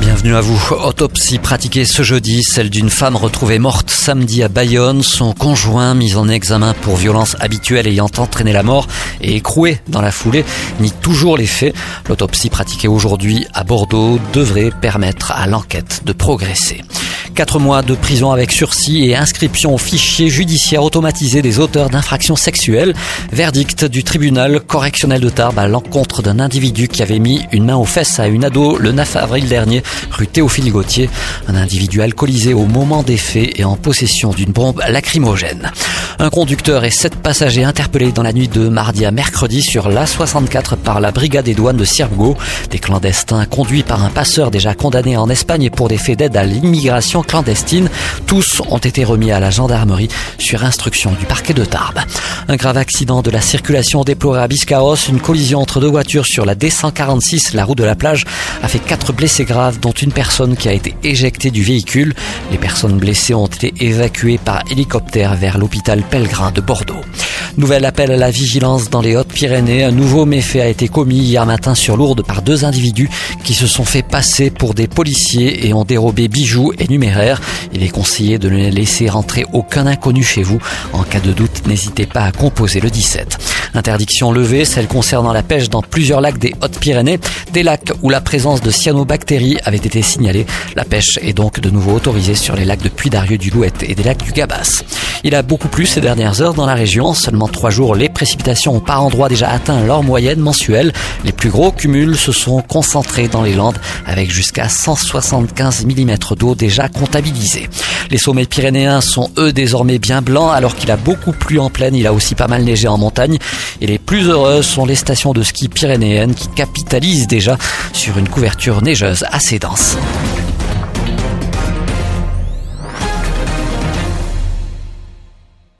Bienvenue à vous. Autopsie pratiquée ce jeudi, celle d'une femme retrouvée morte samedi à Bayonne. Son conjoint mis en examen pour violence habituelle ayant entraîné la mort et écroué dans la foulée nie toujours les faits. L'autopsie pratiquée aujourd'hui à Bordeaux devrait permettre à l'enquête de progresser. Quatre mois de prison avec sursis et inscription au fichier judiciaire automatisé des auteurs d'infractions sexuelles. Verdict du tribunal correctionnel de Tarbes à l'encontre d'un individu qui avait mis une main aux fesses à une ado le 9 avril dernier, rue Théophile Gauthier. Un individu alcoolisé au moment des faits et en possession d'une bombe lacrymogène. Un conducteur et sept passagers interpellés dans la nuit de mardi à mercredi sur l'A64 par la brigade des douanes de Siergo. Des clandestins conduits par un passeur déjà condamné en Espagne pour des faits d'aide à l'immigration clandestine. Tous ont été remis à la gendarmerie sur instruction du parquet de Tarbes. Un grave accident de la circulation déploré à Biscarros, une collision entre deux voitures sur la D146, la route de la plage, a fait quatre blessés graves, dont une personne qui a été éjectée du véhicule. Les personnes blessées ont été évacuées par hélicoptère vers l'hôpital Pellegrin de Bordeaux. Nouvel appel à la vigilance dans les Hautes-Pyrénées. Un nouveau méfait a été commis hier matin sur Lourdes par deux individus qui se sont fait passer pour des policiers et ont dérobé bijoux et numéraires. Il est conseillé de ne laisser rentrer aucun inconnu chez vous. En cas de doute, n'hésitez pas à composer le 17. Interdiction levée, celle concernant la pêche dans plusieurs lacs des Hautes-Pyrénées, des lacs où la présence de cyanobactéries avait été signalée. La pêche est donc de nouveau autorisée sur les lacs de Puy-Darieux du Louette et des lacs du Gabas. Il a beaucoup plu ces dernières heures dans la région. Seulement trois jours, les précipitations ont par endroits déjà atteint leur moyenne mensuelle. Les plus gros cumuls se sont concentrés dans les Landes avec jusqu'à 175 mm d'eau déjà comptabilisés. Les sommets pyrénéens sont eux désormais bien blancs alors qu'il a beaucoup plu en plaine. Il a aussi pas mal neigé en montagne. Et les plus heureuses sont les stations de ski pyrénéennes qui capitalisent déjà sur une couverture neigeuse assez dense.